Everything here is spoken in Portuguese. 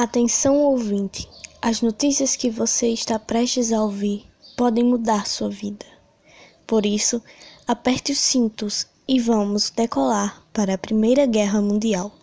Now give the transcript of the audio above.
Atenção ouvinte, as notícias que você está prestes a ouvir podem mudar sua vida. Por isso, aperte os cintos e vamos decolar para a Primeira Guerra Mundial.